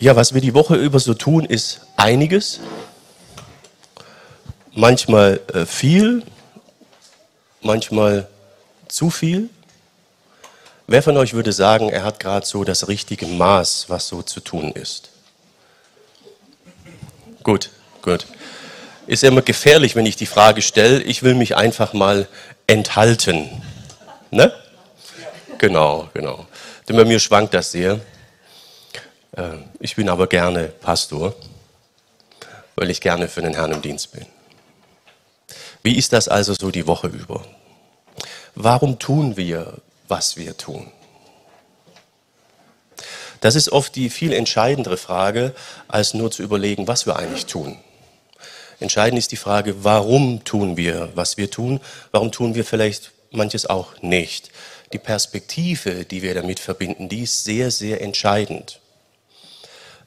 Ja, was wir die Woche über so tun, ist einiges. Manchmal äh, viel, manchmal zu viel. Wer von euch würde sagen, er hat gerade so das richtige Maß, was so zu tun ist? Gut, gut. Ist immer gefährlich, wenn ich die Frage stelle. Ich will mich einfach mal enthalten. Ne? Genau, genau. Denn bei mir schwankt das sehr. Äh, ich bin aber gerne Pastor, weil ich gerne für den Herrn im Dienst bin. Wie ist das also so die Woche über? Warum tun wir, was wir tun? Das ist oft die viel entscheidendere Frage, als nur zu überlegen, was wir eigentlich tun. Entscheidend ist die Frage, warum tun wir, was wir tun? Warum tun wir vielleicht manches auch nicht? Die Perspektive, die wir damit verbinden, die ist sehr, sehr entscheidend.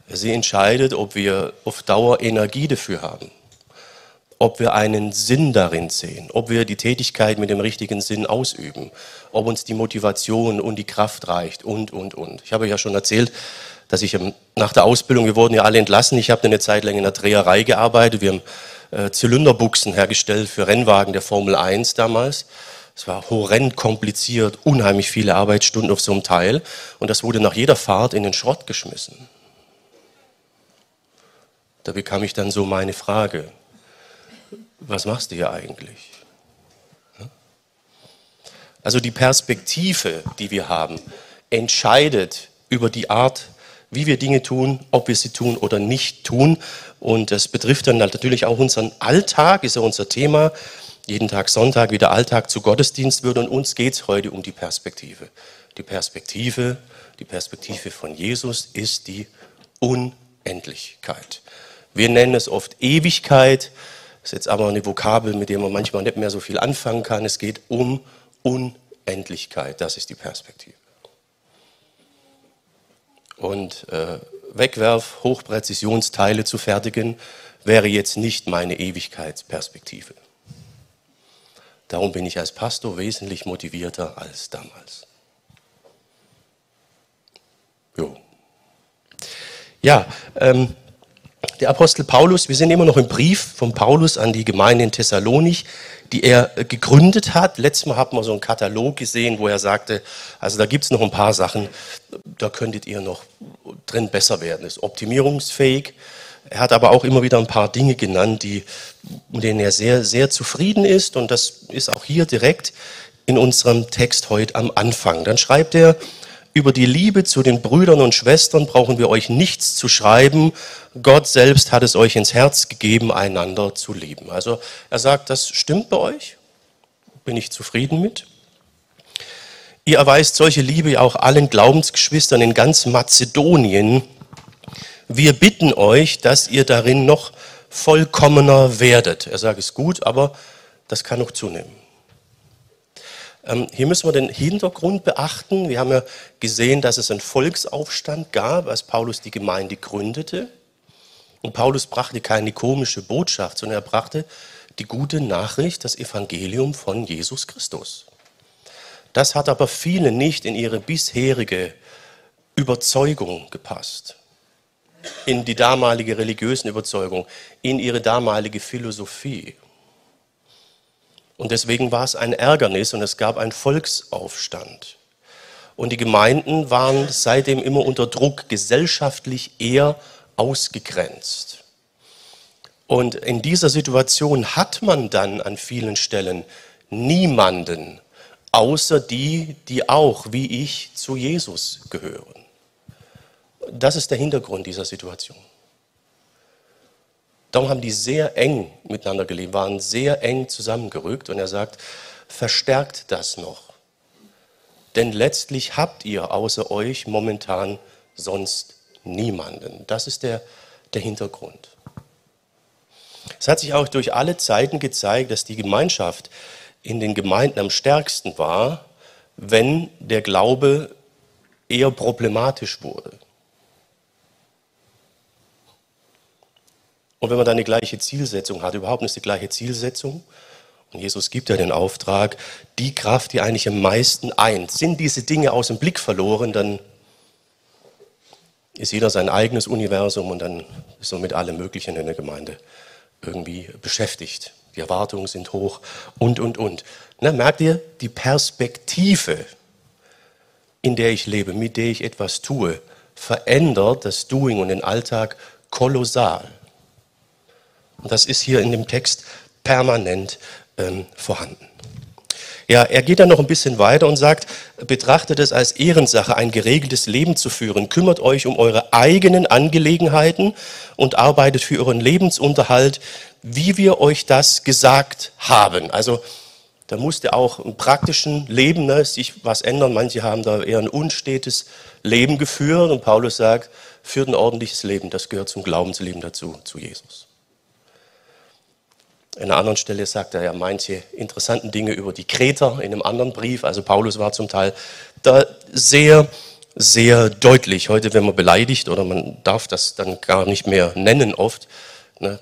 Sie entscheidet, ob wir auf Dauer Energie dafür haben, ob wir einen Sinn darin sehen, ob wir die Tätigkeit mit dem richtigen Sinn ausüben, ob uns die Motivation und die Kraft reicht und, und, und. Ich habe ja schon erzählt, dass ich nach der Ausbildung, wir wurden ja alle entlassen, ich habe eine Zeit lang in der Dreherei gearbeitet, wir haben äh, Zylinderbuchsen hergestellt für Rennwagen der Formel 1 damals. Es war horrend kompliziert, unheimlich viele Arbeitsstunden auf so einem Teil und das wurde nach jeder Fahrt in den Schrott geschmissen. Da bekam ich dann so meine Frage, was machst du hier eigentlich? Also die Perspektive, die wir haben, entscheidet über die Art, wie wir Dinge tun, ob wir sie tun oder nicht tun. Und das betrifft dann natürlich auch unseren Alltag, ist ja unser Thema. Jeden Tag Sonntag, wie der Alltag zu Gottesdienst wird. Und uns geht es heute um die Perspektive. Die Perspektive, die Perspektive von Jesus ist die Unendlichkeit. Wir nennen es oft Ewigkeit. Das ist jetzt aber eine Vokabel, mit der man manchmal nicht mehr so viel anfangen kann. Es geht um Unendlichkeit. Das ist die Perspektive. Und äh, Wegwerf, Hochpräzisionsteile zu fertigen, wäre jetzt nicht meine Ewigkeitsperspektive. Darum bin ich als Pastor wesentlich motivierter als damals. Jo. Ja, ähm, der Apostel Paulus, wir sind immer noch im Brief von Paulus an die Gemeinde in Thessalonich, die er äh, gegründet hat. Letztes Mal haben wir so einen Katalog gesehen, wo er sagte, also da gibt es noch ein paar Sachen, da könntet ihr noch drin besser werden. Ist optimierungsfähig. Er hat aber auch immer wieder ein paar Dinge genannt, die, mit denen er sehr, sehr zufrieden ist. Und das ist auch hier direkt in unserem Text heute am Anfang. Dann schreibt er, über die Liebe zu den Brüdern und Schwestern brauchen wir euch nichts zu schreiben. Gott selbst hat es euch ins Herz gegeben, einander zu lieben. Also er sagt, das stimmt bei euch. Bin ich zufrieden mit. Ihr erweist solche Liebe ja auch allen Glaubensgeschwistern in ganz Mazedonien. Wir bitten euch, dass ihr darin noch vollkommener werdet. Er sagt, es gut, aber das kann noch zunehmen. Ähm, hier müssen wir den Hintergrund beachten. Wir haben ja gesehen, dass es einen Volksaufstand gab, als Paulus die Gemeinde gründete. Und Paulus brachte keine komische Botschaft, sondern er brachte die gute Nachricht, das Evangelium von Jesus Christus. Das hat aber vielen nicht in ihre bisherige Überzeugung gepasst, in die damalige religiösen Überzeugung, in ihre damalige Philosophie. Und deswegen war es ein Ärgernis und es gab einen Volksaufstand. Und die Gemeinden waren seitdem immer unter Druck, gesellschaftlich eher ausgegrenzt. Und in dieser Situation hat man dann an vielen Stellen niemanden, außer die, die auch, wie ich, zu Jesus gehören. Das ist der Hintergrund dieser Situation. Darum haben die sehr eng miteinander gelebt, waren sehr eng zusammengerückt. Und er sagt, verstärkt das noch. Denn letztlich habt ihr außer euch momentan sonst niemanden. Das ist der, der Hintergrund. Es hat sich auch durch alle Zeiten gezeigt, dass die Gemeinschaft in den Gemeinden am stärksten war, wenn der Glaube eher problematisch wurde. Und wenn man dann die gleiche Zielsetzung hat, überhaupt nicht die gleiche Zielsetzung, und Jesus gibt ja den Auftrag, die Kraft, die eigentlich am meisten eint, sind diese Dinge aus dem Blick verloren, dann ist jeder sein eigenes Universum und dann ist man mit allem Möglichen in der Gemeinde irgendwie beschäftigt. Die Erwartungen sind hoch und, und, und. Na, merkt ihr, die Perspektive, in der ich lebe, mit der ich etwas tue, verändert das Doing und den Alltag kolossal. Und das ist hier in dem Text permanent ähm, vorhanden. Ja, er geht dann noch ein bisschen weiter und sagt, betrachtet es als Ehrensache, ein geregeltes Leben zu führen. Kümmert euch um eure eigenen Angelegenheiten und arbeitet für euren Lebensunterhalt, wie wir euch das gesagt haben. Also da musste auch im praktischen Leben ne, sich was ändern. Manche haben da eher ein unstetes Leben geführt und Paulus sagt, führt ein ordentliches Leben. Das gehört zum Glaubensleben dazu, zu Jesus. In einer anderen Stelle sagt er ja manche interessanten Dinge über die Kreter in einem anderen Brief. Also Paulus war zum Teil da sehr, sehr deutlich. Heute, wenn man beleidigt oder man darf das dann gar nicht mehr nennen oft, ne,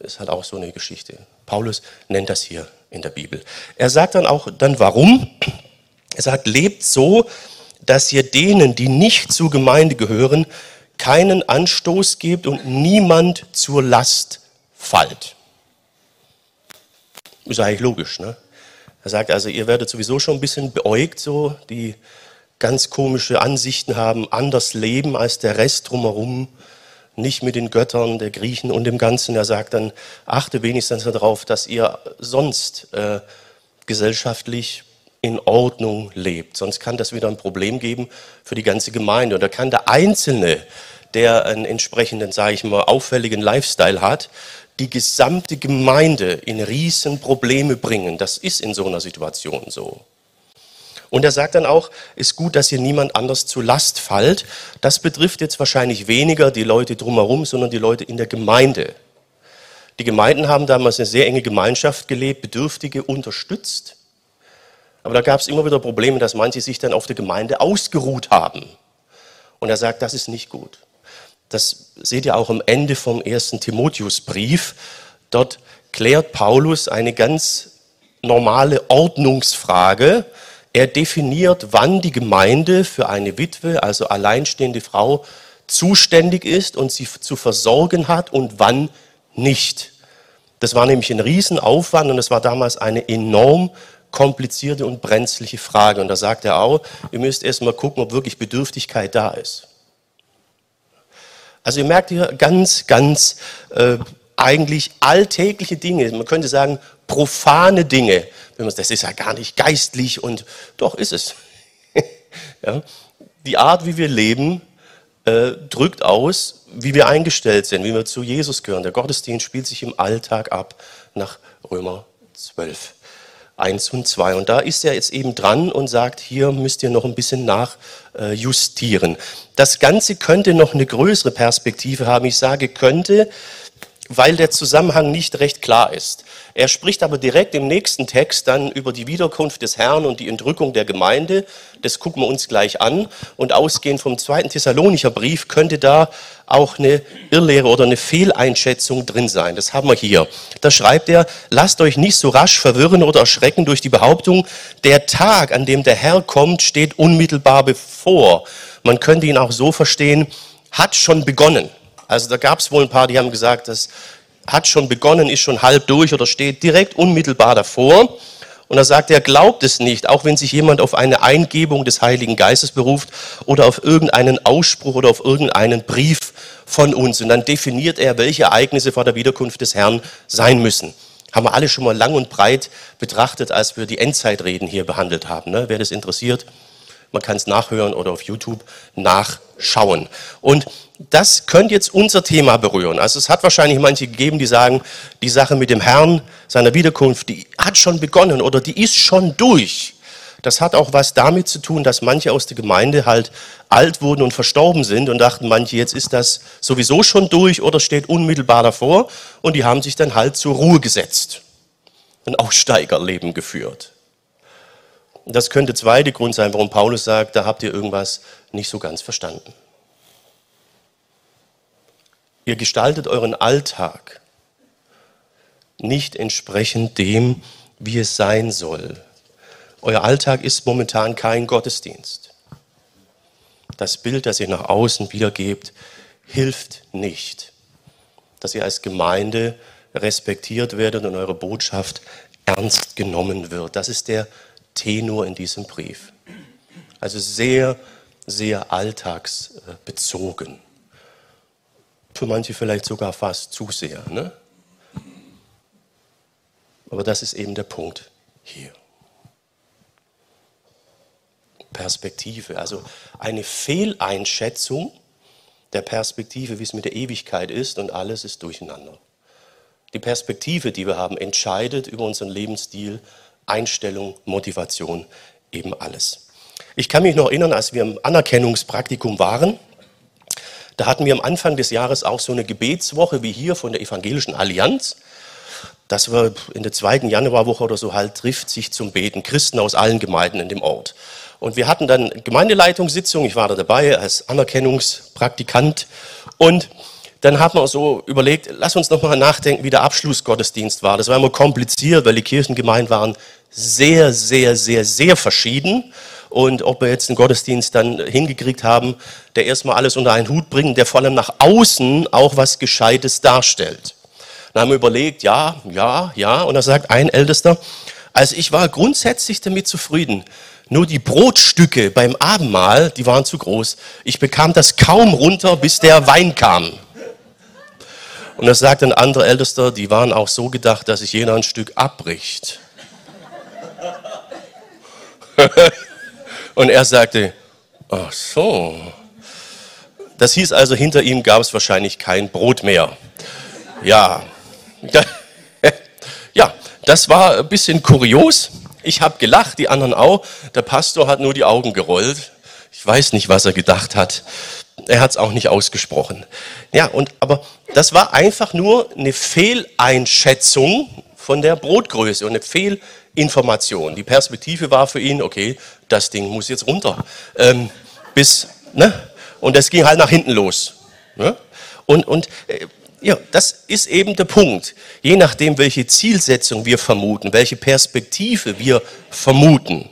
ist halt auch so eine Geschichte. Paulus nennt das hier in der Bibel. Er sagt dann auch dann warum. Er sagt, lebt so, dass ihr denen, die nicht zur Gemeinde gehören, keinen Anstoß gebt und niemand zur Last fallt. Ist eigentlich logisch. Ne? Er sagt also, ihr werdet sowieso schon ein bisschen beäugt, so, die ganz komische Ansichten haben, anders leben als der Rest drumherum, nicht mit den Göttern der Griechen und dem Ganzen. Er sagt dann, achte wenigstens darauf, dass ihr sonst äh, gesellschaftlich in Ordnung lebt. Sonst kann das wieder ein Problem geben für die ganze Gemeinde. Und da kann der Einzelne, der einen entsprechenden, sage ich mal, auffälligen Lifestyle hat, die gesamte Gemeinde in Riesenprobleme bringen. Das ist in so einer Situation so. Und er sagt dann auch, ist gut, dass ihr niemand anders zu Last fallt. Das betrifft jetzt wahrscheinlich weniger die Leute drumherum, sondern die Leute in der Gemeinde. Die Gemeinden haben damals eine sehr enge Gemeinschaft gelebt, Bedürftige unterstützt. Aber da gab es immer wieder Probleme, dass manche sich dann auf der Gemeinde ausgeruht haben. Und er sagt, das ist nicht gut. Das seht ihr auch am Ende vom ersten Timotheusbrief. Dort klärt Paulus eine ganz normale Ordnungsfrage. Er definiert, wann die Gemeinde für eine Witwe, also alleinstehende Frau, zuständig ist und sie zu versorgen hat und wann nicht. Das war nämlich ein Riesenaufwand und es war damals eine enorm komplizierte und brenzliche Frage. Und da sagt er auch, ihr müsst erst mal gucken, ob wirklich Bedürftigkeit da ist. Also ihr merkt hier ganz, ganz äh, eigentlich alltägliche Dinge, man könnte sagen profane Dinge. Das ist ja gar nicht geistlich und doch ist es. ja. Die Art, wie wir leben, äh, drückt aus, wie wir eingestellt sind, wie wir zu Jesus gehören. Der Gottesdienst spielt sich im Alltag ab nach Römer 12. 1 und 2. Und da ist er jetzt eben dran und sagt, hier müsst ihr noch ein bisschen nachjustieren. Das Ganze könnte noch eine größere Perspektive haben. Ich sage könnte, weil der Zusammenhang nicht recht klar ist. Er spricht aber direkt im nächsten Text dann über die Wiederkunft des Herrn und die Entrückung der Gemeinde. Das gucken wir uns gleich an. Und ausgehend vom zweiten Thessalonicher Brief könnte da auch eine Irrlehre oder eine Fehleinschätzung drin sein. Das haben wir hier. Da schreibt er, lasst euch nicht so rasch verwirren oder erschrecken durch die Behauptung, der Tag, an dem der Herr kommt, steht unmittelbar bevor. Man könnte ihn auch so verstehen, hat schon begonnen. Also da gab es wohl ein paar, die haben gesagt, das hat schon begonnen, ist schon halb durch oder steht direkt unmittelbar davor. Und da sagt er, glaubt es nicht, auch wenn sich jemand auf eine Eingebung des Heiligen Geistes beruft oder auf irgendeinen Ausspruch oder auf irgendeinen Brief von uns. Und dann definiert er, welche Ereignisse vor der Wiederkunft des Herrn sein müssen. Haben wir alle schon mal lang und breit betrachtet, als wir die Endzeitreden hier behandelt haben. Ne? Wer das interessiert, man kann es nachhören oder auf YouTube nachschauen. Und das könnte jetzt unser Thema berühren. Also es hat wahrscheinlich manche gegeben, die sagen, die Sache mit dem Herrn, seiner Wiederkunft, die hat schon begonnen oder die ist schon durch. Das hat auch was damit zu tun, dass manche aus der Gemeinde halt alt wurden und verstorben sind und dachten manche, jetzt ist das sowieso schon durch oder steht unmittelbar davor und die haben sich dann halt zur Ruhe gesetzt. Ein Aussteigerleben geführt. Das könnte zweite Grund sein, warum Paulus sagt, da habt ihr irgendwas nicht so ganz verstanden. Ihr gestaltet euren Alltag nicht entsprechend dem, wie es sein soll. Euer Alltag ist momentan kein Gottesdienst. das Bild, das ihr nach außen wiedergebt, hilft nicht, dass ihr als Gemeinde respektiert werdet und eure Botschaft ernst genommen wird. Das ist der Tenor in diesem Brief. Also sehr, sehr alltagsbezogen. Für manche vielleicht sogar fast zu sehr. Ne? Aber das ist eben der Punkt hier. Perspektive, also eine Fehleinschätzung der Perspektive, wie es mit der Ewigkeit ist und alles ist durcheinander. Die Perspektive, die wir haben, entscheidet über unseren Lebensstil, Einstellung, Motivation, eben alles. Ich kann mich noch erinnern, als wir im Anerkennungspraktikum waren, da hatten wir am Anfang des Jahres auch so eine Gebetswoche wie hier von der Evangelischen Allianz. Das war in der zweiten Januarwoche oder so halt trifft sich zum Beten Christen aus allen Gemeinden in dem Ort. Und wir hatten dann Gemeindeleitungssitzung, ich war da dabei als Anerkennungspraktikant und dann haben wir so überlegt, lass uns noch mal nachdenken, wie der Abschlussgottesdienst war. Das war immer kompliziert, weil die Kirchengemeinden waren sehr, sehr, sehr, sehr verschieden. Und ob wir jetzt einen Gottesdienst dann hingekriegt haben, der erstmal alles unter einen Hut bringt, der vor allem nach außen auch was Gescheites darstellt. Dann haben wir überlegt, ja, ja, ja. Und da sagt ein Ältester, also ich war grundsätzlich damit zufrieden. Nur die Brotstücke beim Abendmahl, die waren zu groß. Ich bekam das kaum runter, bis der Wein kam. Und da sagt ein anderer Ältester, die waren auch so gedacht, dass sich jeder ein Stück abbricht. Und er sagte, ach so. Das hieß also, hinter ihm gab es wahrscheinlich kein Brot mehr. Ja. Ja, das war ein bisschen kurios. Ich habe gelacht, die anderen auch. Der Pastor hat nur die Augen gerollt. Ich weiß nicht, was er gedacht hat. Er hat es auch nicht ausgesprochen. Ja, und aber das war einfach nur eine Fehleinschätzung von der Brotgröße und eine Fehlinformation. Die Perspektive war für ihn, okay, das Ding muss jetzt runter. Ähm, bis, ne? Und das ging halt nach hinten los. Ne? Und, und äh, ja, das ist eben der Punkt. Je nachdem, welche Zielsetzung wir vermuten, welche Perspektive wir vermuten,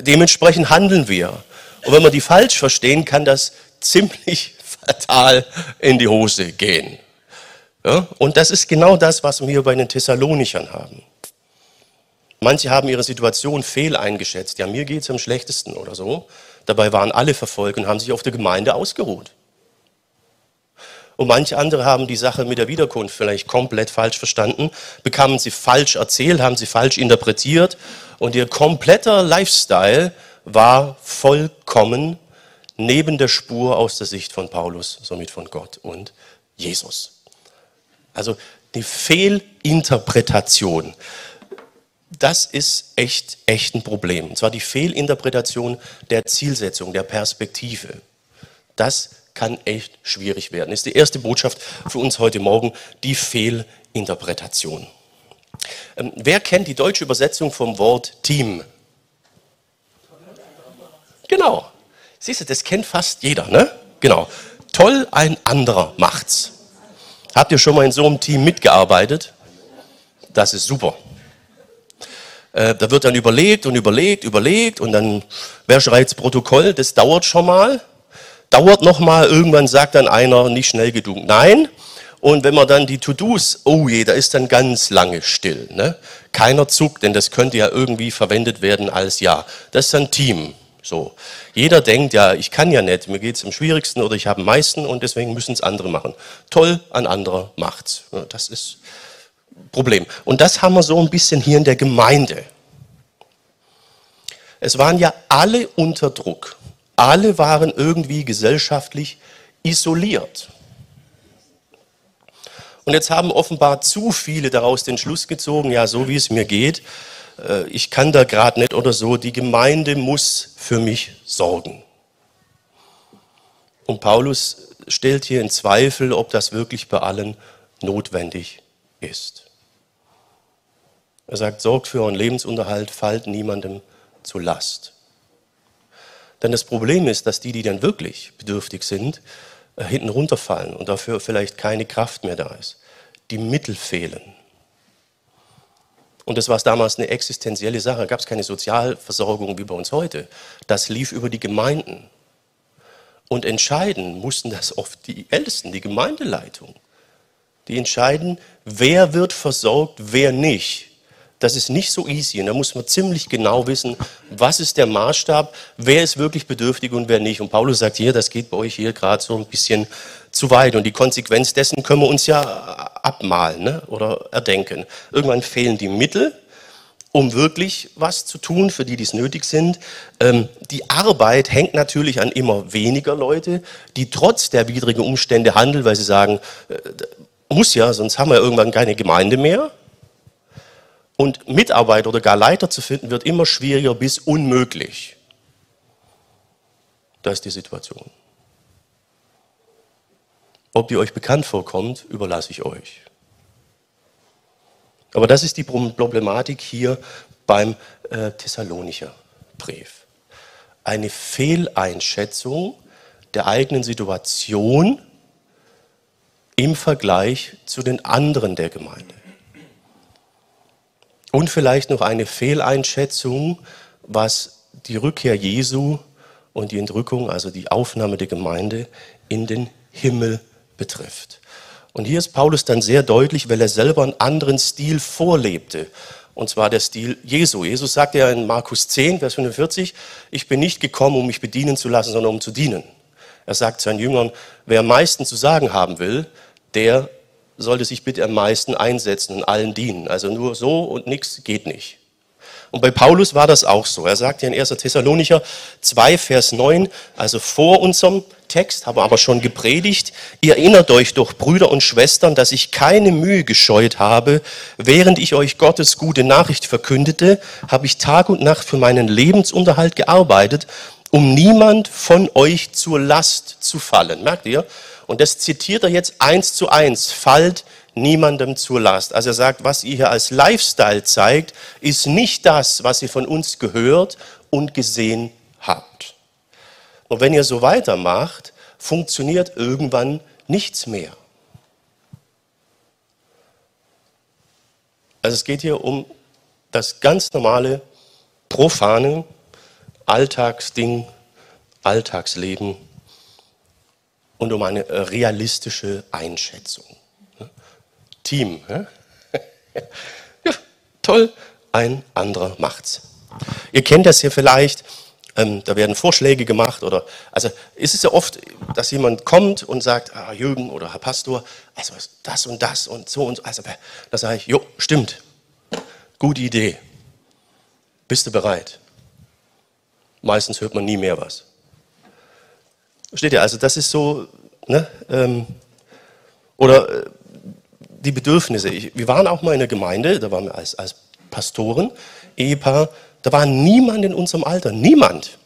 dementsprechend handeln wir. Und wenn wir die falsch verstehen, kann das ziemlich fatal in die Hose gehen. Ja, und das ist genau das, was wir hier bei den Thessalonichern haben. Manche haben ihre Situation fehl eingeschätzt. Ja, mir geht es am schlechtesten oder so. Dabei waren alle verfolgt und haben sich auf der Gemeinde ausgeruht. Und manche andere haben die Sache mit der Wiederkunft vielleicht komplett falsch verstanden, bekamen sie falsch erzählt, haben sie falsch interpretiert und ihr kompletter Lifestyle war vollkommen neben der Spur aus der Sicht von Paulus, somit von Gott und Jesus. Also die Fehlinterpretation, das ist echt, echt ein Problem. Und zwar die Fehlinterpretation der Zielsetzung, der Perspektive. Das kann echt schwierig werden. Ist die erste Botschaft für uns heute Morgen, die Fehlinterpretation. Ähm, wer kennt die deutsche Übersetzung vom Wort Team? Genau. Siehst du, das kennt fast jeder, ne? Genau. Toll, ein anderer macht's. Habt ihr schon mal in so einem Team mitgearbeitet? Das ist super. Äh, da wird dann überlegt und überlegt, überlegt und dann, wer schreibt's Protokoll? Das dauert schon mal dauert noch mal, irgendwann sagt dann einer, nicht schnell genug, nein. Und wenn man dann die To-Dos, oh je, da ist dann ganz lange still. Ne? Keiner zuckt, denn das könnte ja irgendwie verwendet werden als ja. Das ist ein Team. So. Jeder denkt, ja, ich kann ja nicht, mir geht es am schwierigsten oder ich habe am meisten und deswegen müssen es andere machen. Toll, ein anderer macht's. Das ist Problem. Und das haben wir so ein bisschen hier in der Gemeinde. Es waren ja alle unter Druck. Alle waren irgendwie gesellschaftlich isoliert. Und jetzt haben offenbar zu viele daraus den Schluss gezogen, ja, so wie es mir geht, ich kann da gerade nicht oder so, die Gemeinde muss für mich sorgen. Und Paulus stellt hier in Zweifel, ob das wirklich bei allen notwendig ist. Er sagt, sorgt für euren Lebensunterhalt, fallt niemandem zu Last. Denn das Problem ist, dass die, die dann wirklich bedürftig sind, äh, hinten runterfallen und dafür vielleicht keine Kraft mehr da ist. Die Mittel fehlen. Und das war damals eine existenzielle Sache. Da gab es keine Sozialversorgung wie bei uns heute. Das lief über die Gemeinden. Und entscheiden mussten das oft die Ältesten, die Gemeindeleitung. Die entscheiden, wer wird versorgt, wer nicht. Das ist nicht so easy und da muss man ziemlich genau wissen, was ist der Maßstab, wer ist wirklich bedürftig und wer nicht. Und Paulus sagt hier, das geht bei euch hier gerade so ein bisschen zu weit und die Konsequenz dessen können wir uns ja abmalen ne? oder erdenken. Irgendwann fehlen die Mittel, um wirklich was zu tun, für die, die es nötig sind. Ähm, die Arbeit hängt natürlich an immer weniger Leute, die trotz der widrigen Umstände handeln, weil sie sagen, äh, muss ja, sonst haben wir irgendwann keine Gemeinde mehr. Und Mitarbeiter oder gar Leiter zu finden, wird immer schwieriger bis unmöglich. Das ist die Situation. Ob die euch bekannt vorkommt, überlasse ich euch. Aber das ist die Problematik hier beim äh, Thessalonicher Brief. Eine Fehleinschätzung der eigenen Situation im Vergleich zu den anderen der Gemeinde. Und vielleicht noch eine Fehleinschätzung, was die Rückkehr Jesu und die Entrückung, also die Aufnahme der Gemeinde in den Himmel betrifft. Und hier ist Paulus dann sehr deutlich, weil er selber einen anderen Stil vorlebte. Und zwar der Stil Jesu. Jesus sagt ja in Markus 10, Vers 45, ich bin nicht gekommen, um mich bedienen zu lassen, sondern um zu dienen. Er sagt seinen Jüngern, wer am meisten zu sagen haben will, der sollte sich bitte am meisten einsetzen und allen dienen. Also nur so und nichts geht nicht. Und bei Paulus war das auch so. Er sagt ja in 1. Thessalonicher 2, Vers 9, also vor unserem Text, habe aber schon gepredigt, ihr erinnert euch doch, Brüder und Schwestern, dass ich keine Mühe gescheut habe, während ich euch Gottes gute Nachricht verkündete, habe ich Tag und Nacht für meinen Lebensunterhalt gearbeitet, um niemand von euch zur Last zu fallen. Merkt ihr? Und das zitiert er jetzt eins zu eins. Fallt niemandem zur Last. Also er sagt, was ihr hier als Lifestyle zeigt, ist nicht das, was ihr von uns gehört und gesehen habt. Und wenn ihr so weitermacht, funktioniert irgendwann nichts mehr. Also es geht hier um das ganz normale, profane Alltagsding, Alltagsleben und um eine realistische Einschätzung. Team. Ja, toll, ein anderer macht's. Ihr kennt das hier vielleicht, ähm, da werden Vorschläge gemacht oder, also ist es ja oft, dass jemand kommt und sagt, ah, Jürgen oder Herr Pastor, also das und das und so und so, also da sage ich, jo, stimmt, gute Idee, bist du bereit? Meistens hört man nie mehr was. Steht ja, also das ist so, ne, ähm, oder äh, die Bedürfnisse. Ich, wir waren auch mal in der Gemeinde, da waren wir als, als Pastoren, Ehepaar, da war niemand in unserem Alter, niemand.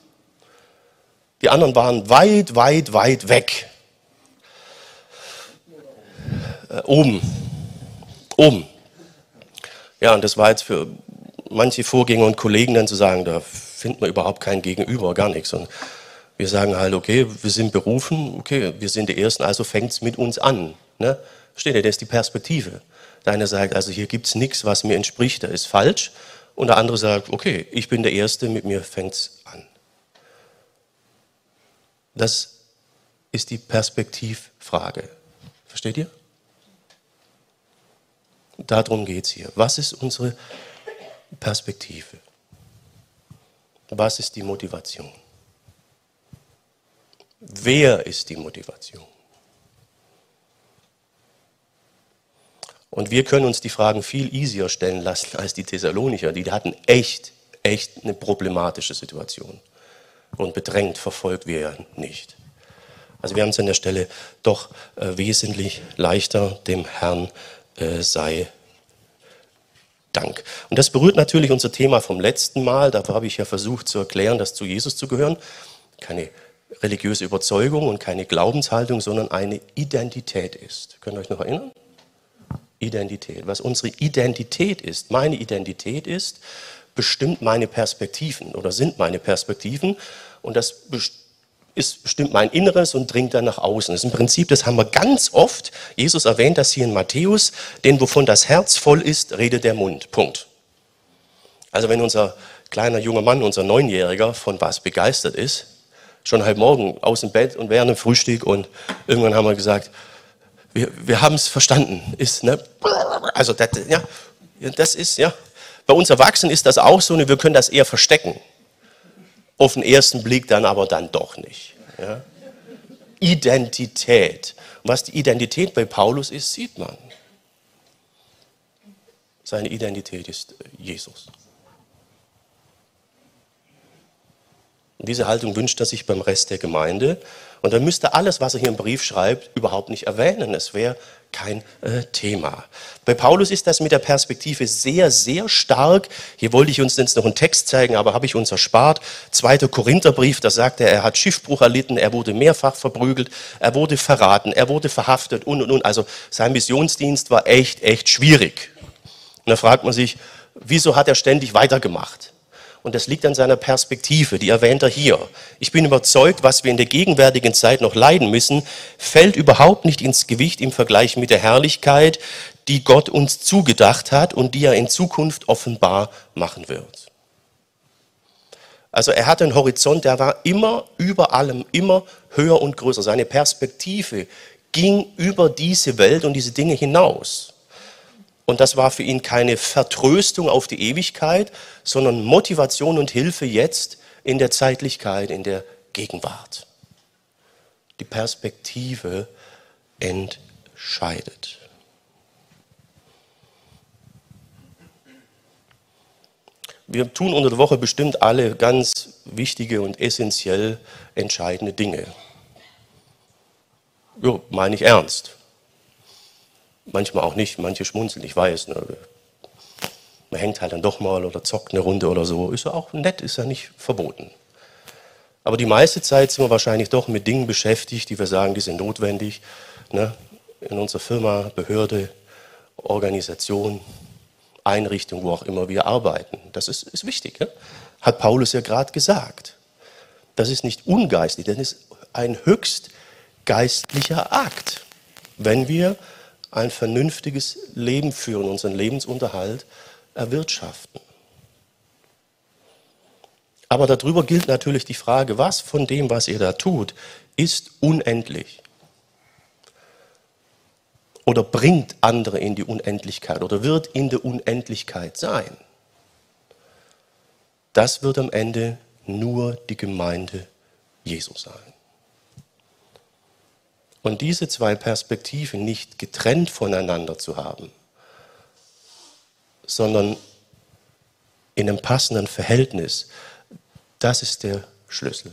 Die anderen waren weit, weit, weit weg. Äh, oben. Oben. Ja, und das war jetzt für manche Vorgänger und Kollegen dann zu sagen, da findet man überhaupt kein Gegenüber, gar nichts. Und wir sagen halt, okay, wir sind berufen, okay, wir sind die Ersten, also fängt es mit uns an. Ne? Steht ihr, das ist die Perspektive. Der eine sagt, also hier gibt es nichts, was mir entspricht, das ist falsch. Und der andere sagt, okay, ich bin der Erste, mit mir fängt es an. Das ist die Perspektivfrage. Versteht ihr? Darum geht es hier. Was ist unsere Perspektive? Was ist die Motivation? Wer ist die Motivation? Und wir können uns die Fragen viel easier stellen lassen als die Thessalonicher. Die hatten echt, echt eine problematische Situation. Und bedrängt verfolgt wir ja nicht. Also wir haben es an der Stelle doch äh, wesentlich leichter, dem Herrn äh, sei Dank. Und das berührt natürlich unser Thema vom letzten Mal. Da habe ich ja versucht zu erklären, dass zu Jesus zu gehören keine religiöse Überzeugung und keine Glaubenshaltung, sondern eine Identität ist. Könnt ihr euch noch erinnern? Identität. Was unsere Identität ist, meine Identität ist, bestimmt meine Perspektiven oder sind meine Perspektiven und das ist bestimmt mein Inneres und dringt dann nach außen. Das ist ein Prinzip, das haben wir ganz oft. Jesus erwähnt das hier in Matthäus, denn wovon das Herz voll ist, redet der Mund. Punkt. Also wenn unser kleiner junger Mann, unser Neunjähriger von was begeistert ist, Schon halb morgen aus dem Bett und während dem Frühstück und irgendwann haben wir gesagt, wir, wir haben es verstanden. Ist, ne? Also das, ja, das ist, ja. Bei uns Erwachsenen ist das auch so, und wir können das eher verstecken. Auf den ersten Blick dann aber dann doch nicht. Ja. Identität. Was die Identität bei Paulus ist, sieht man. Seine Identität ist Jesus. Und diese Haltung wünscht er sich beim Rest der Gemeinde. Und er müsste alles, was er hier im Brief schreibt, überhaupt nicht erwähnen. Es wäre kein äh, Thema. Bei Paulus ist das mit der Perspektive sehr, sehr stark. Hier wollte ich uns jetzt noch einen Text zeigen, aber habe ich uns erspart. Zweiter Korintherbrief, da sagt er, er hat Schiffbruch erlitten, er wurde mehrfach verprügelt, er wurde verraten, er wurde verhaftet und, und, und. Also sein Missionsdienst war echt, echt schwierig. Und da fragt man sich, wieso hat er ständig weitergemacht? Und das liegt an seiner Perspektive, die erwähnt er hier. Ich bin überzeugt, was wir in der gegenwärtigen Zeit noch leiden müssen, fällt überhaupt nicht ins Gewicht im Vergleich mit der Herrlichkeit, die Gott uns zugedacht hat und die er in Zukunft offenbar machen wird. Also er hatte einen Horizont, der war immer über allem, immer höher und größer. Seine Perspektive ging über diese Welt und diese Dinge hinaus. Und das war für ihn keine Vertröstung auf die Ewigkeit, sondern Motivation und Hilfe jetzt in der Zeitlichkeit, in der Gegenwart. Die Perspektive entscheidet. Wir tun unter der Woche bestimmt alle ganz wichtige und essentiell entscheidende Dinge. Ja, meine ich ernst. Manchmal auch nicht, manche schmunzeln, ich weiß. Ne? Man hängt halt dann doch mal oder zockt eine Runde oder so. Ist ja auch nett, ist ja nicht verboten. Aber die meiste Zeit sind wir wahrscheinlich doch mit Dingen beschäftigt, die wir sagen, die sind notwendig. Ne? In unserer Firma, Behörde, Organisation, Einrichtung, wo auch immer wir arbeiten. Das ist, ist wichtig. Ne? Hat Paulus ja gerade gesagt. Das ist nicht ungeistlich, das ist ein höchst geistlicher Akt, wenn wir ein vernünftiges Leben führen, unseren Lebensunterhalt erwirtschaften. Aber darüber gilt natürlich die Frage, was von dem, was ihr da tut, ist unendlich oder bringt andere in die Unendlichkeit oder wird in der Unendlichkeit sein. Das wird am Ende nur die Gemeinde Jesu sein. Und diese zwei Perspektiven nicht getrennt voneinander zu haben, sondern in einem passenden Verhältnis, das ist der Schlüssel.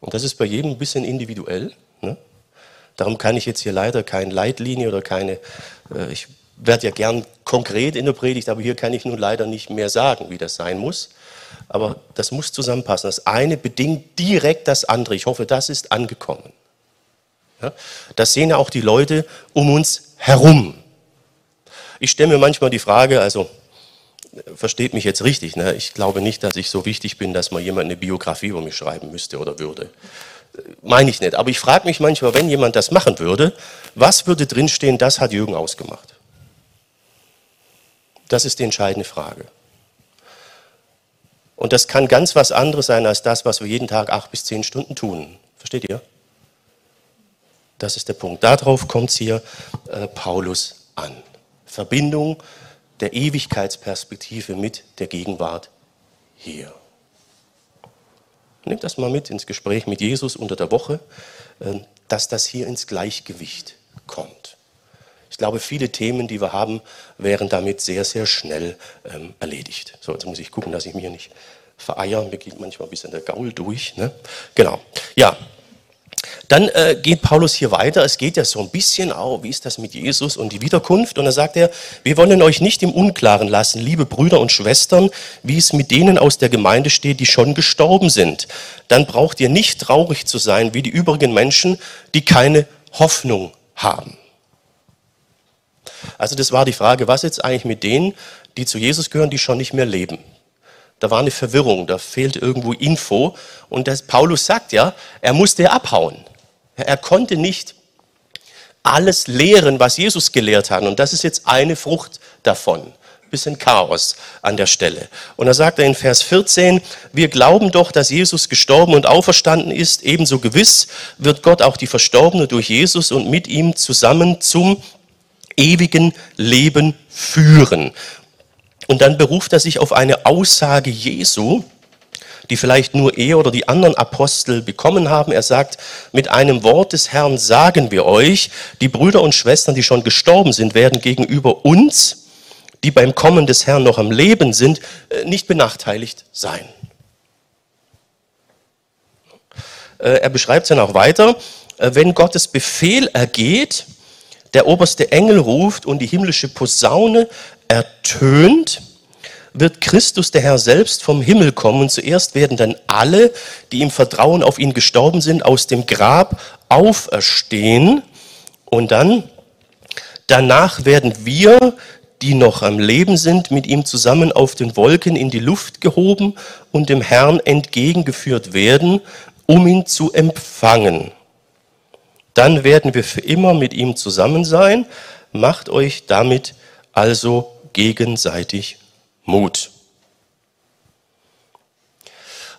Und das ist bei jedem ein bisschen individuell. Ne? Darum kann ich jetzt hier leider keine Leitlinie oder keine, äh, ich werde ja gern konkret in der Predigt, aber hier kann ich nun leider nicht mehr sagen, wie das sein muss. Aber das muss zusammenpassen. Das eine bedingt direkt das andere. Ich hoffe, das ist angekommen. Ja? Das sehen ja auch die Leute um uns herum. Ich stelle mir manchmal die Frage, also versteht mich jetzt richtig, ne? ich glaube nicht, dass ich so wichtig bin, dass mal jemand eine Biografie über mich schreiben müsste oder würde. Meine ich nicht. Aber ich frage mich manchmal, wenn jemand das machen würde, was würde drinstehen, das hat Jürgen ausgemacht? Das ist die entscheidende Frage. Und das kann ganz was anderes sein als das, was wir jeden Tag acht bis zehn Stunden tun. Versteht ihr? Das ist der Punkt. Darauf kommt es hier äh, Paulus an. Verbindung der Ewigkeitsperspektive mit der Gegenwart hier. Nehmt das mal mit ins Gespräch mit Jesus unter der Woche, äh, dass das hier ins Gleichgewicht kommt. Ich glaube, viele Themen, die wir haben, wären damit sehr, sehr schnell ähm, erledigt. So, jetzt muss ich gucken, dass ich mir nicht vereiere. Mir geht manchmal ein bisschen der Gaul durch. Ne? Genau. Ja, dann äh, geht Paulus hier weiter. Es geht ja so ein bisschen auch, wie ist das mit Jesus und die Wiederkunft? Und da sagt er, wir wollen euch nicht im Unklaren lassen, liebe Brüder und Schwestern, wie es mit denen aus der Gemeinde steht, die schon gestorben sind. Dann braucht ihr nicht traurig zu sein wie die übrigen Menschen, die keine Hoffnung haben. Also das war die Frage, was jetzt eigentlich mit denen, die zu Jesus gehören, die schon nicht mehr leben? Da war eine Verwirrung, da fehlt irgendwo Info. Und das, Paulus sagt ja, er musste abhauen. Er konnte nicht alles lehren, was Jesus gelehrt hat. Und das ist jetzt eine Frucht davon. bisschen Chaos an der Stelle. Und da sagt er in Vers 14, wir glauben doch, dass Jesus gestorben und auferstanden ist. Ebenso gewiss wird Gott auch die Verstorbene durch Jesus und mit ihm zusammen zum ewigen Leben führen. Und dann beruft er sich auf eine Aussage Jesu, die vielleicht nur er oder die anderen Apostel bekommen haben. Er sagt, mit einem Wort des Herrn sagen wir euch, die Brüder und Schwestern, die schon gestorben sind, werden gegenüber uns, die beim Kommen des Herrn noch am Leben sind, äh, nicht benachteiligt sein. Äh, er beschreibt es dann auch weiter, äh, wenn Gottes Befehl ergeht, der oberste Engel ruft und die himmlische Posaune ertönt, wird Christus, der Herr selbst, vom Himmel kommen. Und zuerst werden dann alle, die im Vertrauen auf ihn gestorben sind, aus dem Grab auferstehen. Und dann, danach werden wir, die noch am Leben sind, mit ihm zusammen auf den Wolken in die Luft gehoben und dem Herrn entgegengeführt werden, um ihn zu empfangen. Dann werden wir für immer mit ihm zusammen sein. Macht euch damit also gegenseitig Mut.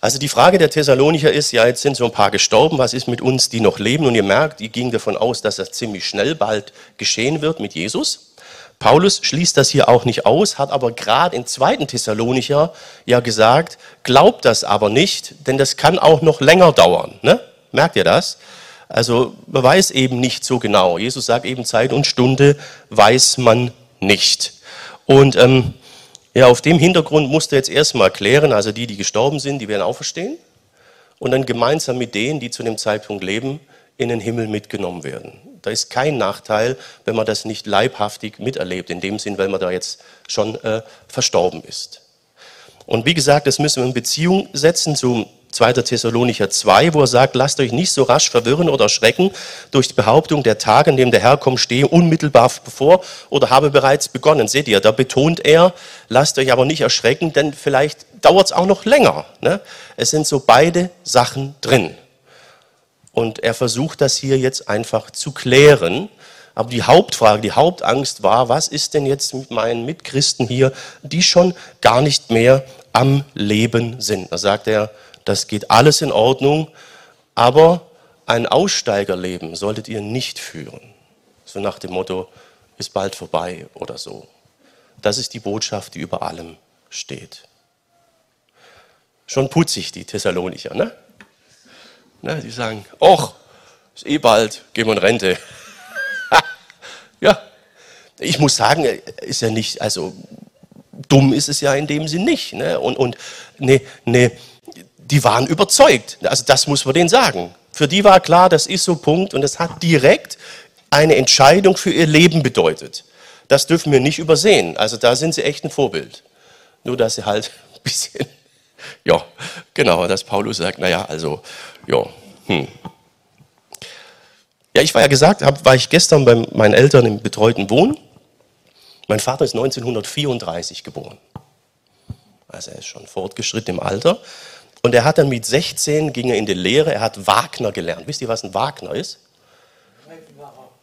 Also die Frage der Thessalonicher ist, ja, jetzt sind so ein paar gestorben, was ist mit uns, die noch leben? Und ihr merkt, die gingen davon aus, dass das ziemlich schnell bald geschehen wird mit Jesus. Paulus schließt das hier auch nicht aus, hat aber gerade im zweiten Thessalonicher ja gesagt, glaubt das aber nicht, denn das kann auch noch länger dauern. Ne? Merkt ihr das? Also man weiß eben nicht so genau. Jesus sagt eben Zeit und Stunde weiß man nicht. Und ähm, ja, auf dem Hintergrund musste jetzt erstmal klären, also die, die gestorben sind, die werden auferstehen und dann gemeinsam mit denen, die zu dem Zeitpunkt leben, in den Himmel mitgenommen werden. Da ist kein Nachteil, wenn man das nicht leibhaftig miterlebt, in dem Sinn, weil man da jetzt schon äh, verstorben ist. Und wie gesagt, das müssen wir in Beziehung setzen zu 2. Thessalonicher 2, wo er sagt, lasst euch nicht so rasch verwirren oder erschrecken durch die Behauptung, der Tag, an dem der Herr kommt, stehe unmittelbar bevor oder habe bereits begonnen. Seht ihr, da betont er, lasst euch aber nicht erschrecken, denn vielleicht dauert es auch noch länger. Ne? Es sind so beide Sachen drin. Und er versucht das hier jetzt einfach zu klären. Aber die Hauptfrage, die Hauptangst war, was ist denn jetzt mit meinen Mitchristen hier, die schon gar nicht mehr am Leben sind? Da sagt er, das geht alles in Ordnung, aber ein Aussteigerleben solltet ihr nicht führen. So nach dem Motto, ist bald vorbei oder so. Das ist die Botschaft, die über allem steht. Schon putzig, die Thessalonicher, ne? ne die sagen, och, ist eh bald, gehen wir in Rente. ja, ich muss sagen, ist ja nicht, also dumm ist es ja in dem Sinn nicht. Ne? Und, und ne, ne, die waren überzeugt. Also das muss man denen sagen. Für die war klar, das ist so Punkt und es hat direkt eine Entscheidung für ihr Leben bedeutet. Das dürfen wir nicht übersehen. Also da sind sie echt ein Vorbild. Nur dass sie halt ein bisschen, ja, genau, dass Paulus sagt, naja, also, ja, hm. Ja, ich war ja gesagt, hab, war ich gestern bei meinen Eltern im betreuten Wohnen. Mein Vater ist 1934 geboren. Also er ist schon fortgeschritten im Alter. Und er hat dann mit 16 ging er in die Lehre, er hat Wagner gelernt. Wisst ihr, was ein Wagner ist?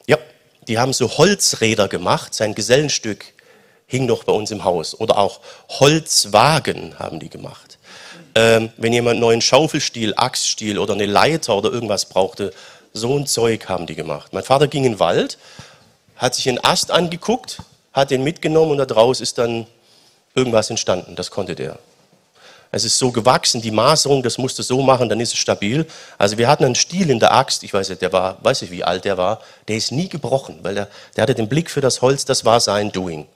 Ja, die haben so Holzräder gemacht, sein Gesellenstück hing noch bei uns im Haus. Oder auch Holzwagen haben die gemacht. Ähm, wenn jemand einen neuen Schaufelstiel, Axtstiel oder eine Leiter oder irgendwas brauchte, so ein Zeug haben die gemacht. Mein Vater ging in den Wald, hat sich einen Ast angeguckt, hat den mitgenommen und da draus ist dann irgendwas entstanden. Das konnte der. Es ist so gewachsen, die Maserung, das musst du so machen, dann ist es stabil. Also wir hatten einen Stiel in der Axt, ich weiß nicht, der war, weiß nicht wie alt der war, der ist nie gebrochen, weil der, der hatte den Blick für das Holz, das war sein Doing,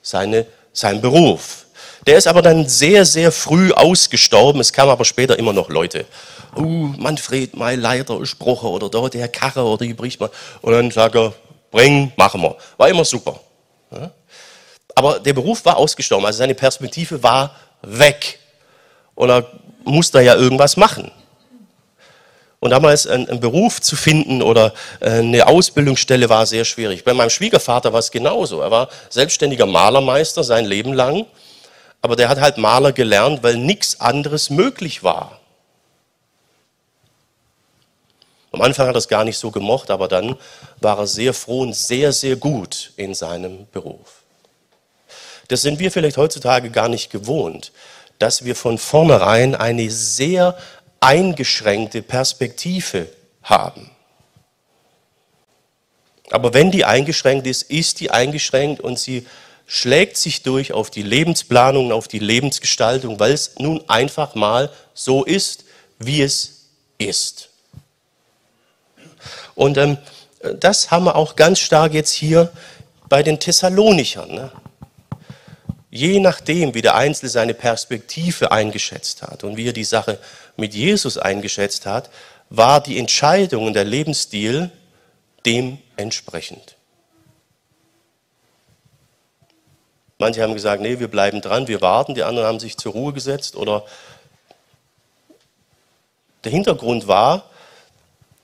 seine, sein Beruf. Der ist aber dann sehr, sehr früh ausgestorben. Es kamen aber später immer noch Leute. Oh, Manfred, mein Leiter ist gebrochen oder da der Karre oder die bricht mal. Und dann sagt er, bring, machen wir. War immer super. Aber der Beruf war ausgestorben, also seine Perspektive war weg. Und da musste er ja irgendwas machen. Und damals einen, einen Beruf zu finden oder äh, eine Ausbildungsstelle war sehr schwierig. Bei meinem Schwiegervater war es genauso. Er war selbstständiger Malermeister sein Leben lang. Aber der hat halt Maler gelernt, weil nichts anderes möglich war. Am Anfang hat er es gar nicht so gemocht, aber dann war er sehr froh und sehr, sehr gut in seinem Beruf. Das sind wir vielleicht heutzutage gar nicht gewohnt, dass wir von vornherein eine sehr eingeschränkte Perspektive haben. Aber wenn die eingeschränkt ist, ist die eingeschränkt und sie schlägt sich durch auf die Lebensplanung, auf die Lebensgestaltung, weil es nun einfach mal so ist, wie es ist. Und ähm, das haben wir auch ganz stark jetzt hier bei den Thessalonichern. Ne? Je nachdem, wie der Einzelne seine Perspektive eingeschätzt hat und wie er die Sache mit Jesus eingeschätzt hat, war die Entscheidung und der Lebensstil dementsprechend. Manche haben gesagt, nee, wir bleiben dran, wir warten, die anderen haben sich zur Ruhe gesetzt oder der Hintergrund war,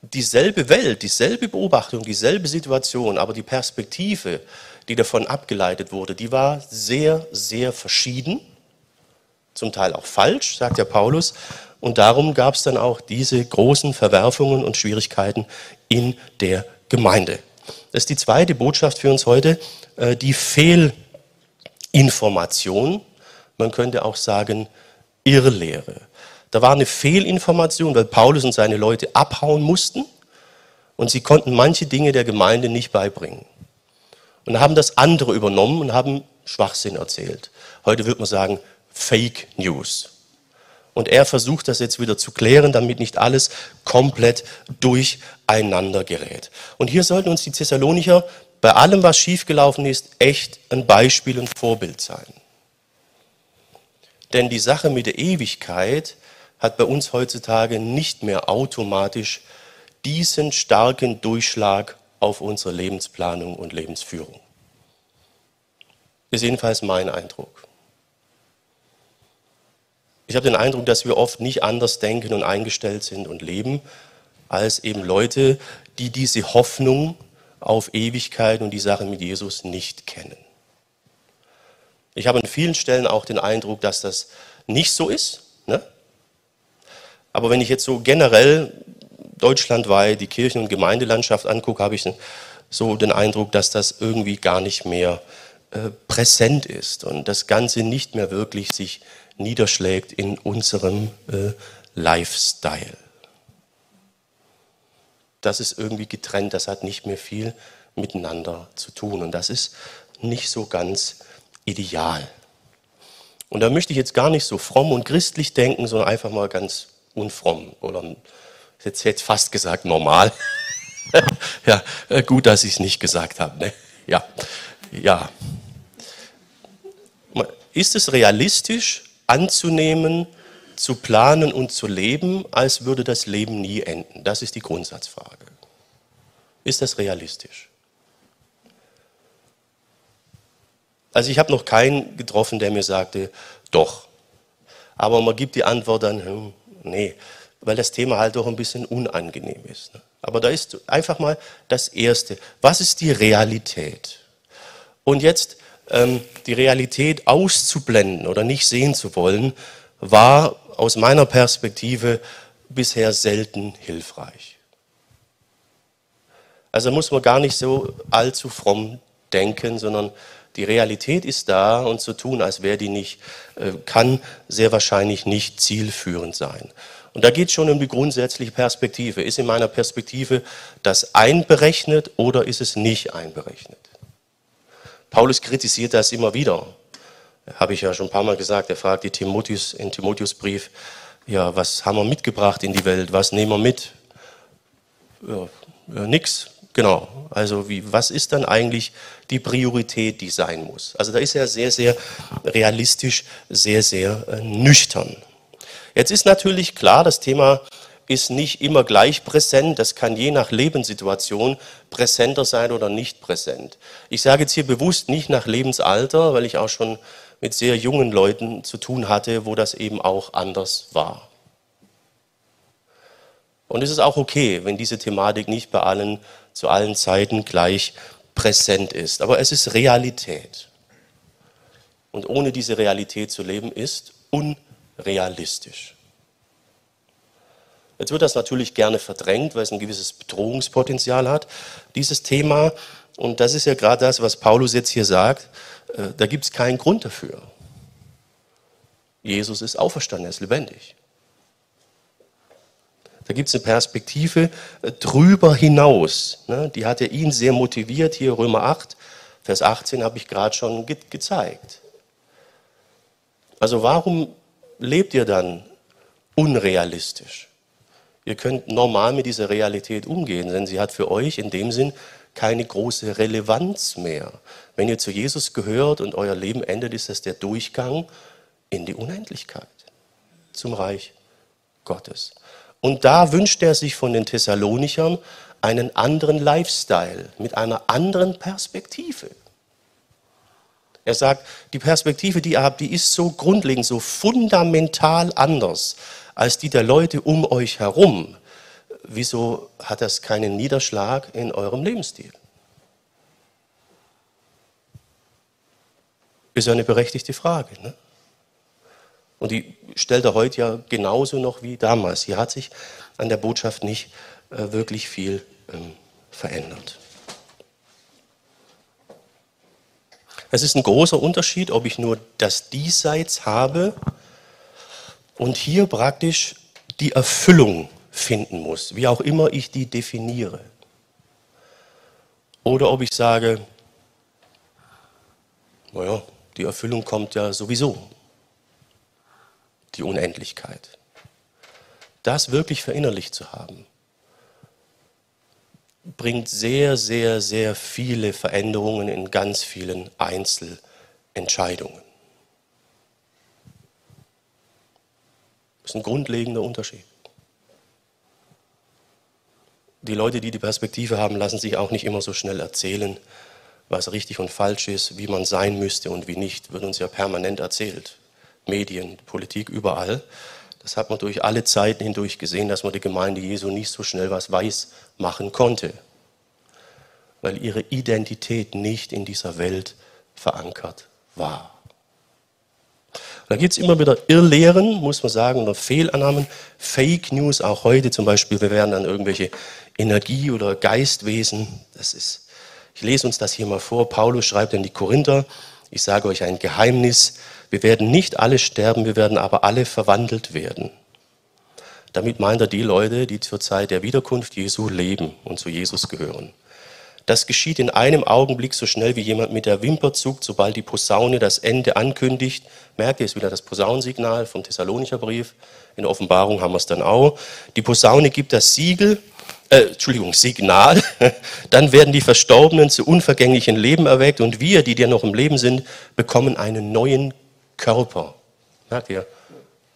dieselbe Welt, dieselbe Beobachtung, dieselbe Situation, aber die Perspektive, die davon abgeleitet wurde, die war sehr, sehr verschieden, zum Teil auch falsch, sagt ja Paulus. Und darum gab es dann auch diese großen Verwerfungen und Schwierigkeiten in der Gemeinde. Das ist die zweite Botschaft für uns heute, äh, die Fehlinformation. Man könnte auch sagen Irrlehre. Da war eine Fehlinformation, weil Paulus und seine Leute abhauen mussten und sie konnten manche Dinge der Gemeinde nicht beibringen. Und haben das andere übernommen und haben Schwachsinn erzählt. Heute würde man sagen Fake News. Und er versucht das jetzt wieder zu klären, damit nicht alles komplett durcheinander gerät. Und hier sollten uns die Thessalonicher bei allem, was schiefgelaufen ist, echt ein Beispiel und Vorbild sein. Denn die Sache mit der Ewigkeit hat bei uns heutzutage nicht mehr automatisch diesen starken Durchschlag auf unsere Lebensplanung und Lebensführung. Ist jedenfalls mein Eindruck. Ich habe den Eindruck, dass wir oft nicht anders denken und eingestellt sind und leben, als eben Leute, die diese Hoffnung auf Ewigkeit und die Sache mit Jesus nicht kennen. Ich habe an vielen Stellen auch den Eindruck, dass das nicht so ist. Ne? Aber wenn ich jetzt so generell deutschlandweit die Kirchen- und Gemeindelandschaft angucke, habe ich so den Eindruck, dass das irgendwie gar nicht mehr äh, präsent ist und das Ganze nicht mehr wirklich sich niederschlägt in unserem äh, Lifestyle. Das ist irgendwie getrennt, das hat nicht mehr viel miteinander zu tun und das ist nicht so ganz ideal. Und da möchte ich jetzt gar nicht so fromm und christlich denken, sondern einfach mal ganz unfromm oder jetzt hätte fast gesagt normal. ja, äh, gut, dass ich es nicht gesagt habe. Ne? Ja, ja. Ist es realistisch anzunehmen, zu planen und zu leben, als würde das Leben nie enden? Das ist die Grundsatzfrage. Ist das realistisch? Also ich habe noch keinen getroffen, der mir sagte, doch. Aber man gibt die Antwort dann, hm, nee, weil das Thema halt doch ein bisschen unangenehm ist. Ne? Aber da ist einfach mal das Erste. Was ist die Realität? Und jetzt ähm, die Realität auszublenden oder nicht sehen zu wollen, war aus meiner Perspektive bisher selten hilfreich. Also muss man gar nicht so allzu fromm denken, sondern die Realität ist da und zu tun, als wäre die nicht, äh, kann sehr wahrscheinlich nicht zielführend sein. Und da geht es schon um die grundsätzliche Perspektive. Ist in meiner Perspektive das einberechnet oder ist es nicht einberechnet? Paulus kritisiert das immer wieder. Habe ich ja schon ein paar Mal gesagt. Er fragt die Timotheus in Timotheusbrief, ja, was haben wir mitgebracht in die Welt? Was nehmen wir mit? Ja, nix. Genau. Also wie, was ist dann eigentlich die Priorität, die sein muss? Also da ist er sehr, sehr realistisch, sehr, sehr äh, nüchtern. Jetzt ist natürlich klar, das Thema ist nicht immer gleich präsent. Das kann je nach Lebenssituation präsenter sein oder nicht präsent. Ich sage jetzt hier bewusst nicht nach Lebensalter, weil ich auch schon mit sehr jungen Leuten zu tun hatte, wo das eben auch anders war. Und es ist auch okay, wenn diese Thematik nicht bei allen zu allen Zeiten gleich präsent ist. Aber es ist Realität. Und ohne diese Realität zu leben ist unrealistisch. Jetzt wird das natürlich gerne verdrängt, weil es ein gewisses Bedrohungspotenzial hat, dieses Thema. Und das ist ja gerade das, was Paulus jetzt hier sagt. Äh, da gibt es keinen Grund dafür. Jesus ist auferstanden, er ist lebendig. Da gibt es eine Perspektive äh, drüber hinaus. Ne? Die hat ja ihn sehr motiviert. Hier Römer 8, Vers 18 habe ich gerade schon ge gezeigt. Also warum lebt ihr dann unrealistisch? Ihr könnt normal mit dieser Realität umgehen, denn sie hat für euch in dem Sinn keine große Relevanz mehr. Wenn ihr zu Jesus gehört und euer Leben endet, ist das der Durchgang in die Unendlichkeit, zum Reich Gottes. Und da wünscht er sich von den Thessalonichern einen anderen Lifestyle mit einer anderen Perspektive. Er sagt, die Perspektive, die ihr habt, die ist so grundlegend, so fundamental anders als die der Leute um euch herum wieso hat das keinen Niederschlag in eurem Lebensstil? Ist eine berechtigte Frage. Ne? Und die stellt er heute ja genauso noch wie damals. Hier hat sich an der Botschaft nicht äh, wirklich viel ähm, verändert. Es ist ein großer Unterschied, ob ich nur das Diesseits habe und hier praktisch die Erfüllung finden muss, wie auch immer ich die definiere. Oder ob ich sage, naja, die Erfüllung kommt ja sowieso, die Unendlichkeit. Das wirklich verinnerlicht zu haben, bringt sehr, sehr, sehr viele Veränderungen in ganz vielen Einzelentscheidungen. Das ist ein grundlegender Unterschied die Leute, die die Perspektive haben, lassen sich auch nicht immer so schnell erzählen, was richtig und falsch ist, wie man sein müsste und wie nicht, wird uns ja permanent erzählt. Medien, Politik, überall. Das hat man durch alle Zeiten hindurch gesehen, dass man die Gemeinde Jesu nicht so schnell was weiß machen konnte, weil ihre Identität nicht in dieser Welt verankert war. Da gibt es immer wieder Irrlehren, muss man sagen, oder Fehlannahmen, Fake News, auch heute zum Beispiel. Wir werden dann irgendwelche Energie- oder Geistwesen. Das ist, ich lese uns das hier mal vor. Paulus schreibt an die Korinther, ich sage euch ein Geheimnis, wir werden nicht alle sterben, wir werden aber alle verwandelt werden. Damit meint er die Leute, die zur Zeit der Wiederkunft Jesu leben und zu Jesus gehören. Das geschieht in einem Augenblick so schnell wie jemand mit der Wimper zuckt, sobald die Posaune das Ende ankündigt. Merkt ihr, ist wieder das Posaunensignal vom Thessalonicher Brief. In der Offenbarung haben wir es dann auch. Die Posaune gibt das Siegel äh, Entschuldigung, Signal, dann werden die Verstorbenen zu unvergänglichen Leben erweckt und wir, die dir noch im Leben sind, bekommen einen neuen Körper. Merkt ihr?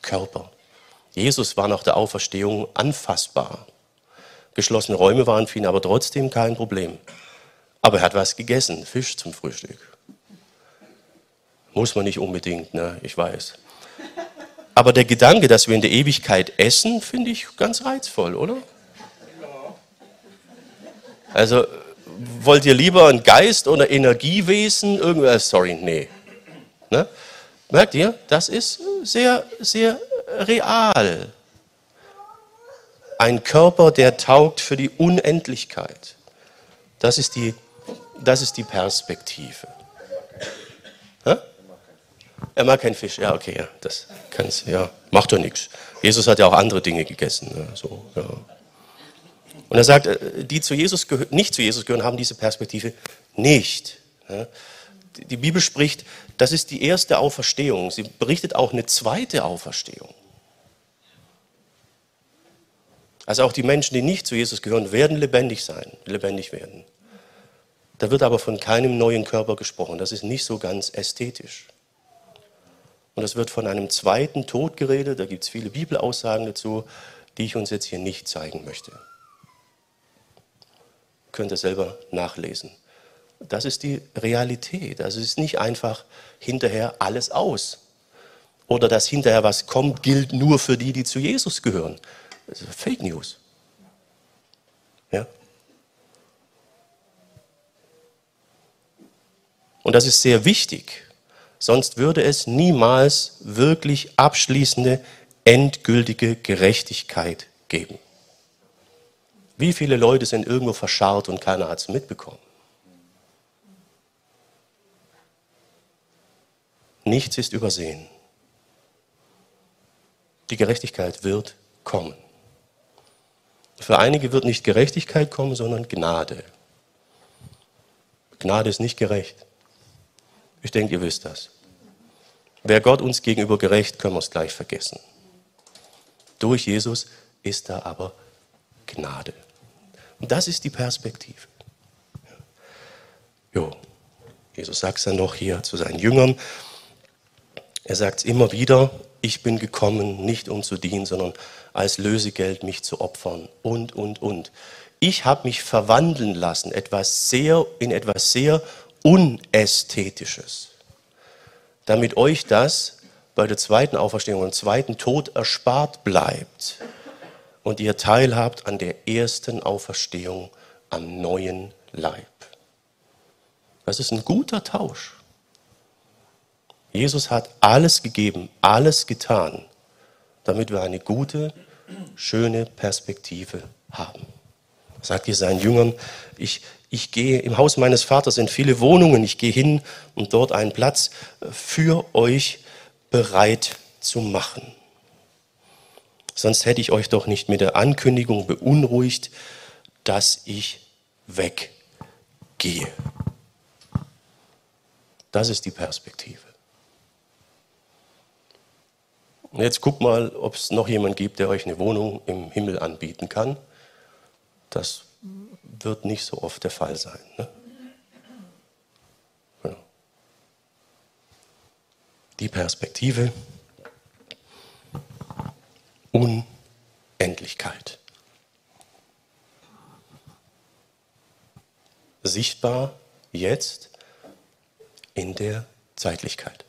Körper. Jesus war nach der Auferstehung anfassbar. Geschlossene Räume waren für ihn aber trotzdem kein Problem. Aber er hat was gegessen, Fisch zum Frühstück. Muss man nicht unbedingt, ne? ich weiß. Aber der Gedanke, dass wir in der Ewigkeit essen, finde ich ganz reizvoll, oder? Also wollt ihr lieber ein Geist oder Energiewesen? Irgendwas? Sorry, nee. Ne? Merkt ihr? Das ist sehr, sehr real. Ein Körper, der taugt für die Unendlichkeit. Das ist die, das ist die Perspektive. Hä? Er mag keinen Fisch. Ja, okay, ja, das kann's, ja, macht doch nichts. Jesus hat ja auch andere Dinge gegessen. Ne? So, ja. Und er sagt, äh, die zu Jesus nicht zu Jesus gehören, haben diese Perspektive nicht. Die Bibel spricht, das ist die erste Auferstehung. Sie berichtet auch eine zweite Auferstehung. Also auch die Menschen, die nicht zu Jesus gehören, werden lebendig sein, lebendig werden. Da wird aber von keinem neuen Körper gesprochen. Das ist nicht so ganz ästhetisch. Und es wird von einem zweiten Tod geredet. Da gibt es viele Bibelaussagen dazu, die ich uns jetzt hier nicht zeigen möchte könnt ihr selber nachlesen. Das ist die Realität. Also es ist nicht einfach hinterher alles aus. Oder dass hinterher was kommt, gilt nur für die, die zu Jesus gehören. Das ist Fake News. Ja? Und das ist sehr wichtig. Sonst würde es niemals wirklich abschließende, endgültige Gerechtigkeit geben. Wie viele Leute sind irgendwo verscharrt und keiner hat es mitbekommen? Nichts ist übersehen. Die Gerechtigkeit wird kommen. Für einige wird nicht Gerechtigkeit kommen, sondern Gnade. Gnade ist nicht gerecht. Ich denke, ihr wisst das. Wäre Gott uns gegenüber gerecht, können wir es gleich vergessen. Durch Jesus ist da aber Gnade. Und das ist die Perspektive. Jo, Jesus sagt es dann noch hier zu seinen Jüngern. Er sagt immer wieder, ich bin gekommen, nicht um zu dienen, sondern als Lösegeld mich zu opfern und, und, und. Ich habe mich verwandeln lassen etwas sehr, in etwas sehr Unästhetisches, damit euch das bei der zweiten Auferstehung und zweiten Tod erspart bleibt und ihr teilhabt an der ersten Auferstehung am neuen Leib. Das ist ein guter Tausch. Jesus hat alles gegeben, alles getan, damit wir eine gute, schöne Perspektive haben. Sagt ihr seinen Jüngern, ich, ich gehe, im Haus meines Vaters sind viele Wohnungen, ich gehe hin, um dort einen Platz für euch bereit zu machen. Sonst hätte ich euch doch nicht mit der Ankündigung beunruhigt, dass ich weggehe. Das ist die Perspektive. Und jetzt guckt mal, ob es noch jemand gibt, der euch eine Wohnung im Himmel anbieten kann. Das wird nicht so oft der Fall sein. Ne? Ja. Die Perspektive Unendlichkeit. Sichtbar jetzt in der Zeitlichkeit.